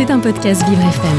C'est un podcast Vivre FM.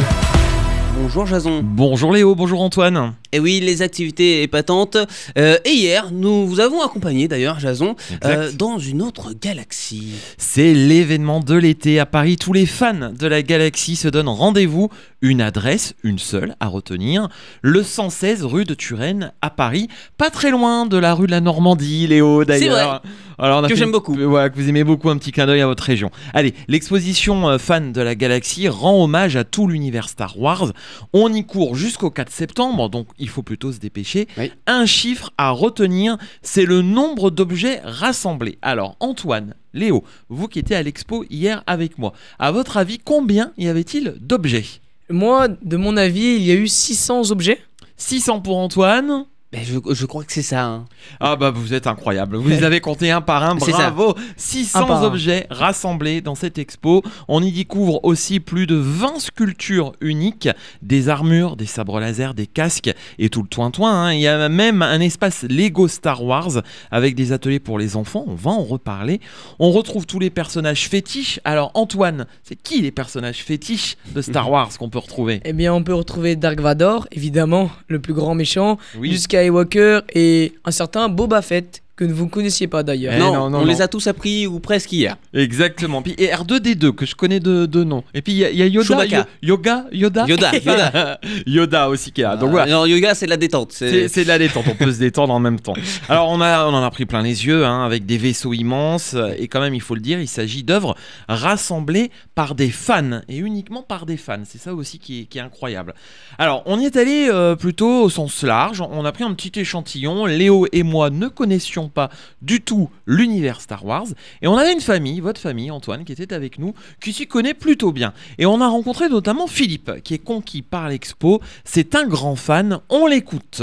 Bonjour Jason. Bonjour Léo, bonjour Antoine. Et oui, les activités épatantes. Euh, et hier, nous vous avons accompagné d'ailleurs, Jason, euh, dans une autre galaxie. C'est l'événement de l'été à Paris. Tous les fans de la galaxie se donnent rendez-vous. Une adresse, une seule à retenir, le 116 rue de Turenne à Paris, pas très loin de la rue de la Normandie, Léo d'ailleurs. Alors, on a que j'aime beaucoup. Ouais, que vous aimez beaucoup, un petit clin d'œil à votre région. Allez, l'exposition euh, fan de la galaxie rend hommage à tout l'univers Star Wars. On y court jusqu'au 4 septembre, donc il faut plutôt se dépêcher. Un chiffre à retenir, c'est le nombre d'objets rassemblés. Alors, Antoine, Léo, vous qui étiez à l'expo hier avec moi, à votre avis, combien y avait-il d'objets? Moi, de mon avis, il y a eu 600 objets. 600 pour Antoine ben, je, crois que c'est ça. Hein. Ah bah vous êtes incroyable. Vous les avez comptés un par un. Bravo. 600 objets rassemblés dans cette expo. On y découvre aussi plus de 20 sculptures uniques, des armures, des sabres laser, des casques et tout le toin-toin. Hein. Il y a même un espace Lego Star Wars avec des ateliers pour les enfants. On va en reparler. On retrouve tous les personnages fétiches. Alors Antoine, c'est qui les personnages fétiches de Star Wars qu'on peut retrouver? Eh bien on peut retrouver Dark Vador, évidemment, le plus grand méchant, jusqu'à Skywalker et un certain Boba Fett que vous ne connaissiez pas d'ailleurs. Eh non, on les a tous appris ou presque hier. Exactement. Puis et R2D2 que je connais de, de nom. Et puis il y, a Yoda, Yoga, Yoda, Yoda, Yoda, Yoda aussi qui est là. Donc voilà. Non, Yoga c'est de la détente. C'est de la détente. On peut se détendre en même temps. Alors on a, on en a pris plein les yeux hein, avec des vaisseaux immenses et quand même il faut le dire, il s'agit d'œuvres rassemblées par des fans et uniquement par des fans. C'est ça aussi qui est, qui est, incroyable. Alors on y est allé euh, plutôt au sens large. On a pris un petit échantillon. Léo et moi ne connaissions pas du tout l'univers Star Wars. Et on avait une famille, votre famille, Antoine, qui était avec nous, qui s'y connaît plutôt bien. Et on a rencontré notamment Philippe, qui est conquis par l'expo. C'est un grand fan, on l'écoute.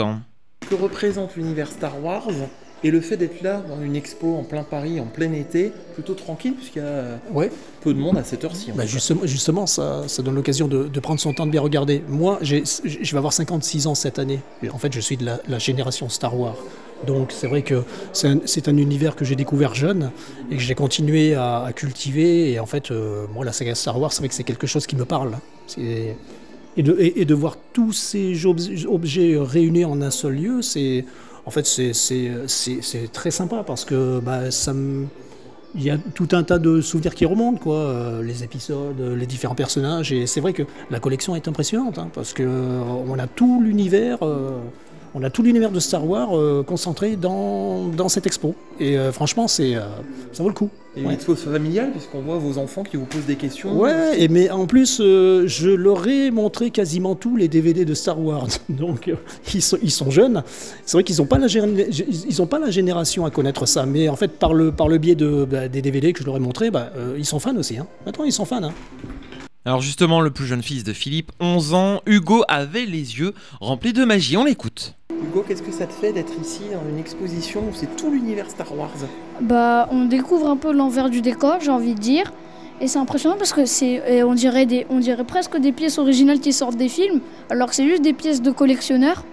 Que représente l'univers Star Wars et le fait d'être là dans une expo en plein Paris, en plein été, plutôt tranquille, puisqu'il y a ouais. peu de monde à cette heure-ci. Bah justement, justement, ça, ça donne l'occasion de, de, prendre son temps de bien regarder. Moi, je vais avoir 56 ans cette année. En fait, je suis de la, la génération Star Wars. Donc c'est vrai que c'est un, univers que j'ai découvert jeune et que j'ai continué à, cultiver. Et en fait, euh, moi, la saga Star Wars, c'est vrai que c'est quelque chose qui me parle. Et de, voir tous ces objets réunis en un seul lieu, c'est en fait c'est très sympa parce que bah, il y a tout un tas de souvenirs qui remontent, quoi, euh, les épisodes, les différents personnages, et c'est vrai que la collection est impressionnante, hein, parce que euh, a tout l'univers on a tout l'univers de Star Wars euh, concentré dans, dans, cette expo. Et euh, franchement, c'est, euh, ça vaut le coup. Et une expo familiale, puisqu'on voit vos enfants qui vous posent des questions. Ouais, et mais en plus, je leur ai montré quasiment tous les DVD de Star Wars. Donc, ils, sont, ils sont jeunes. C'est vrai qu'ils n'ont pas, la ils ont pas la génération à connaître ça. Mais en fait, par le, par le biais de, bah, des DVD que je leur ai montré, bah, ils sont fans aussi. Hein. Maintenant, ils sont fans. Hein. Alors justement, le plus jeune fils de Philippe, 11 ans, Hugo avait les yeux remplis de magie. On l'écoute. Hugo, qu'est-ce que ça te fait d'être ici dans une exposition où c'est tout l'univers Star Wars Bah, on découvre un peu l'envers du décor, j'ai envie de dire. Et c'est impressionnant parce que c'est, on dirait, des, on dirait presque des pièces originales qui sortent des films, alors que c'est juste des pièces de collectionneurs.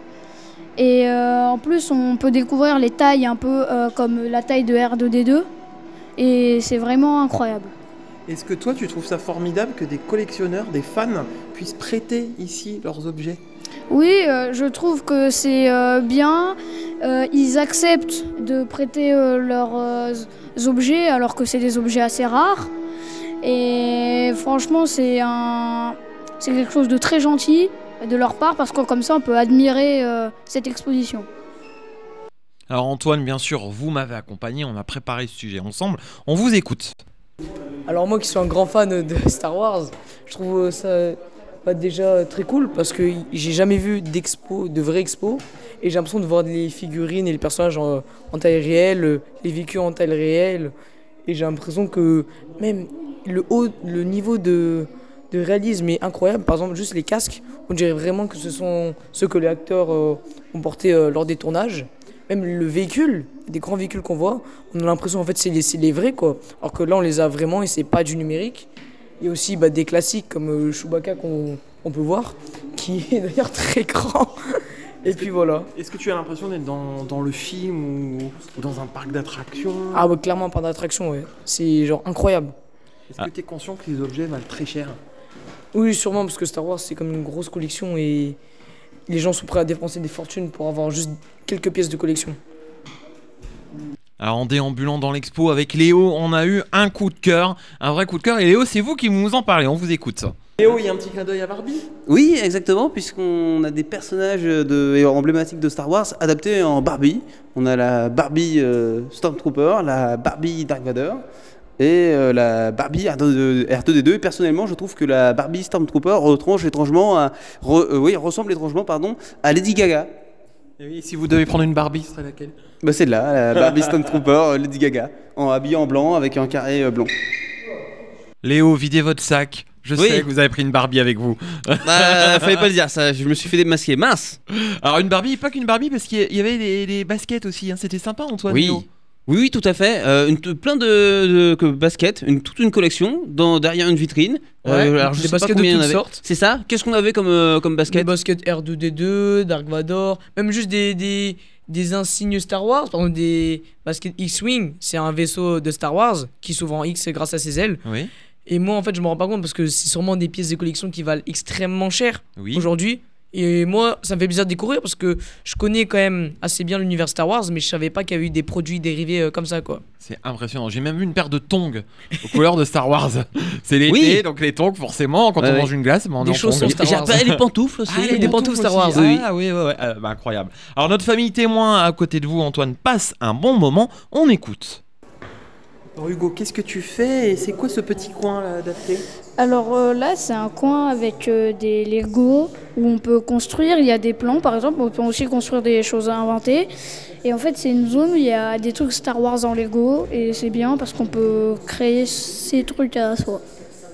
Et euh, en plus, on peut découvrir les tailles un peu euh, comme la taille de R2D2. Et c'est vraiment incroyable. Est-ce que toi, tu trouves ça formidable que des collectionneurs, des fans puissent prêter ici leurs objets? Oui, euh, je trouve que c'est euh, bien. Euh, ils acceptent de prêter leurs objets alors que c'est des objets assez rares. Et franchement, c'est un... c'est quelque chose de très gentil de leur part parce que comme ça, on peut admirer cette exposition. Alors Antoine, bien sûr, vous m'avez accompagné, on a préparé ce sujet ensemble. On vous écoute. Alors moi qui suis un grand fan de Star Wars, je trouve ça déjà très cool parce que j'ai jamais vu d'expo, de vraie expo, et j'ai l'impression de voir les figurines et les personnages en, taille réelle, les véhicules en taille réelle, et j'ai l'impression que même le haut, le niveau de, de réalisme est incroyable. Par exemple, juste les casques, on dirait vraiment que ce sont ceux que les acteurs euh, ont portés euh, lors des tournages même le véhicule, des grands véhicules qu'on voit, on a l'impression en fait c'est les, les, vrais quoi. Alors que là on les a vraiment et c'est pas du numérique. Il y a aussi bah, des classiques comme euh, Chewbacca qu'on on peut voir, qui est d'ailleurs très grand. Et puis voilà. Est-ce que tu as l'impression d'être dans, dans, le film ou, dans un parc d'attractions? Ah ouais, clairement un parc d'attractions, ouais. C'est genre incroyable. Est-ce que tu es conscient que les objets valent très cher? Oui, sûrement, parce que Star Wars, c'est comme une grosse collection et les gens sont prêts à dépenser des fortunes pour avoir juste quelques pièces de collection. Alors en déambulant dans l'expo avec Léo, on a eu un coup de cœur, un vrai coup de cœur. Et Léo, c'est vous qui nous en parlez, on vous écoute. Léo, il y a un petit clin d'œil à Barbie? Oui, exactement, puisqu'on a des personnages de, emblématiques de Star Wars adaptés en Barbie. On a la Barbie euh, Stormtrooper, la Barbie Dark Vader et euh, la Barbie R2D2. Et personnellement, je trouve que la Barbie Stormtrooper retranche étrangement à, euh, oui, ressemble étrangement pardon, à Lady Gaga. Et oui, si vous devez prendre une Barbie, ce serait laquelle? Bah, C'est là, la Barbie Stormtrooper, Lady Gaga, en habillé en blanc avec un carré blanc. Léo, videz votre sac. Je sais que vous avez pris une Barbie avec vous. Bah, fallait pas le dire, ça. Je me suis fait démasquer. Mince. Alors une Barbie, pas qu'une Barbie, parce qu'il y avait des, baskets aussi. Hein. C'était sympa, Antoine. Oui. Oui, oui, tout à fait. Euh, une, plein de, baskets, une, toute une collection dans, derrière une vitrine. Euh, alors je des sais baskets pas de toutes sortes. C'est ça? Qu'est-ce qu'on avait comme, euh, comme basket? Des baskets R2D2, Dark Vador, même juste des, des, des insignes Star Wars. Par exemple, des baskets X-Wing, c'est un vaisseau de Star Wars qui s'ouvre en X grâce à ses ailes. Oui. Et moi, en fait, je me rends pas compte parce que c'est sûrement des pièces de collection qui valent extrêmement cher aujourd'hui. Et moi, ça me fait bizarre de découvrir parce que je connais quand même assez bien l'univers Star Wars, mais je savais pas qu'il y avait eu des produits dérivés euh, comme ça, quoi. C'est impressionnant. J'ai même vu une paire de tongs aux couleurs de Star Wars. C'est l'été, donc les tongs, forcément, quand on mange une glace, on des chaussons Star Wars. Les pantoufles aussi. Ah, des pantoufles Star Wars. Oui. Ah oui, ouais, ouais. Euh, bah, incroyable. Alors notre famille témoin à côté de vous, Antoine, passe un bon moment. On écoute. Hugo, qu'est-ce que tu fais et c'est quoi ce petit coin là adapté Alors euh, là, c'est un coin avec euh, des Lego où on peut construire. Il y a des plans, par exemple. On peut aussi construire des choses à inventer. Et en fait, c'est une zone où il y a des trucs Star Wars en Lego et c'est bien parce qu'on peut créer ces trucs à soi.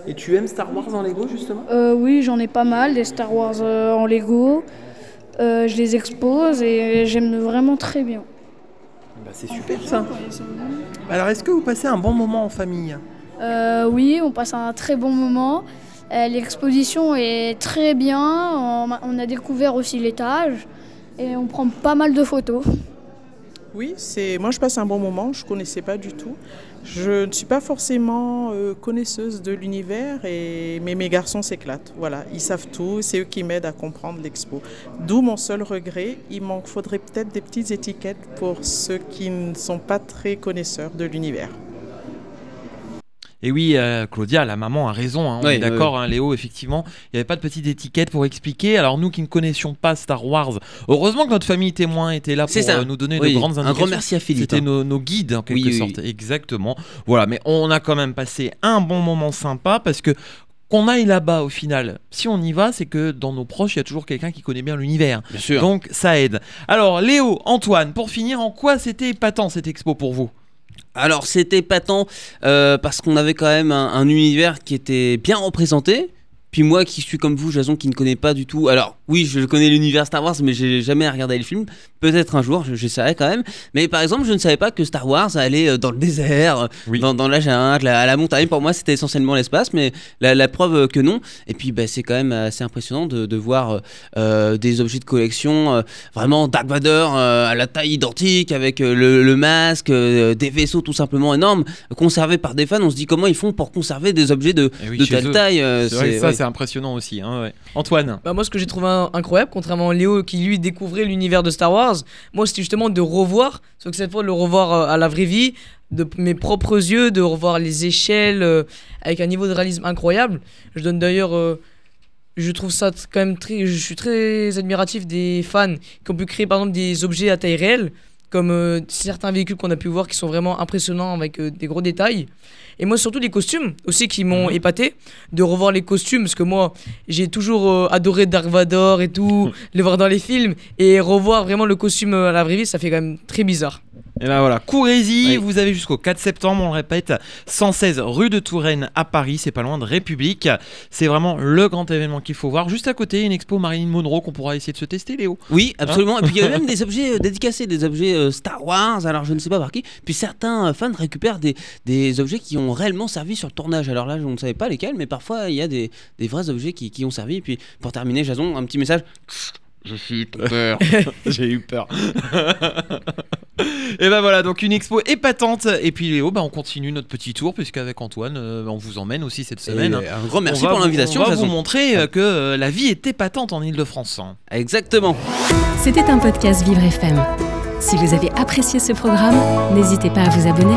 Et tu aimes Star Wars en Lego justement? Euh, Oui, j'en ai pas mal des Star Wars en Lego. je les expose et j'aime vraiment très bien. Bah, c'est super ça. Alors, est-ce que vous passez un bon moment en famille? Euh, Oui, on passe un très bon moment. Euh, l'exposition est très bien. On a découvert aussi l'étage et on prend pas mal de photos. Oui, c'est moi je passe un bon moment, je ne connaissais pas du tout. Je ne suis pas forcément euh, connaisseuse de l'univers, et... mais mes garçons s'éclatent. Voilà, ils savent tout, c'est eux qui m'aident à comprendre l'expo. D'où mon seul regret, il m'en faudrait peut-être des petites étiquettes pour ceux qui ne sont pas très connaisseurs de l'univers. Et oui, euh, Claudia, la maman a raison, hein, on est d'accord, hein, Léo, effectivement, il n'y avait pas de petite étiquette pour expliquer. Alors nous qui ne connaissions pas Star Wars, heureusement que notre famille témoin était là pour euh, nous donner de grandes indications. Un grand merci à Philippe. C'était hein. nos, guides en quelque sorte, exactement. Voilà, mais on a quand même passé un bon moment sympa parce que qu'on aille là-bas au final, si on y va, c'est que dans nos proches, il y a toujours quelqu'un qui connaît bien l'univers. Bien sûr. Donc ça aide. Alors Léo, Antoine, pour finir, en quoi c'était épatant cette expo pour vous? Alors c'était patent euh, parce qu'on avait quand même un, univers qui était bien représenté. Puis moi qui suis comme vous, Jason, qui ne connaît pas du tout. Alors oui, je connais l'univers Star Wars, mais j'ai jamais regardé le film. Peut-être un jour, j'essaierai quand même. Mais par exemple, je ne savais pas que Star Wars allait euh, dans le désert, dans, dans, la jungle, à la montagne. Pour moi, c'était essentiellement l'espace, mais la, preuve que non. Et puis, bah, c'est quand même assez impressionnant de, de voir euh, des objets de collection, euh, vraiment Dark Vader à la taille identique, avec le, masque, des vaisseaux tout simplement énormes, conservés par des fans. On se dit comment ils font pour conserver des objets de, eh de telle taille. Impressionnant aussi. Hein, Antoine bah, Moi, ce que j'ai trouvé incroyable, contrairement à Léo qui lui découvrait l'univers de Star Wars, moi, c'était justement de revoir, sauf que cette fois, de le revoir euh, à la vraie vie, de mes propres yeux, de revoir les échelles euh, avec un niveau de réalisme incroyable. Je donne d'ailleurs. Euh, je trouve ça quand même très. Je suis très admiratif des fans qui ont pu créer par exemple des objets à taille réelle, comme certains véhicules qu'on a pu voir qui sont vraiment impressionnants avec des gros détails. Et moi, surtout les costumes aussi qui m'ont mhm. épaté, de revoir les costumes, parce que moi, j'ai toujours euh, adoré Dark Vador et tout, les voir dans les films, et revoir vraiment le costume à la vraie vie, ça fait quand même très bizarre. Et ben voilà, courez-y, vous avez jusqu'au 4 septembre, on le répète, 116 rue de Touraine à Paris, c'est pas loin de République. C'est vraiment le grand événement qu'il faut voir. Juste à côté, une expo Marilyn Monroe qu'on pourra essayer de se tester, Léo. Oui, absolument. et puis il y a même des objets euh, dédicacés, des objets euh, Star Wars, alors je ne sais pas par qui. Puis certains euh, fans récupèrent des, des objets qui ont réellement servi sur le tournage. Alors là, je ne savais pas lesquels, mais parfois il y a des, des vrais objets qui, qui ont servi. Et puis pour terminer, Jason, un petit message Je suis peur. J'ai eu peur. et ben voilà, donc une expo épatante. Et puis Léo, bah on continue notre petit tour, puisqu'avec Antoine, euh, on vous emmène aussi cette semaine. Et un grand merci On pour l'invitation, On va vous montrer euh, que euh, la vie est épatante en Ile-de-France. Exactement. C'était un podcast Vivre FM. Si vous avez apprécié ce programme, n'hésitez pas à vous abonner.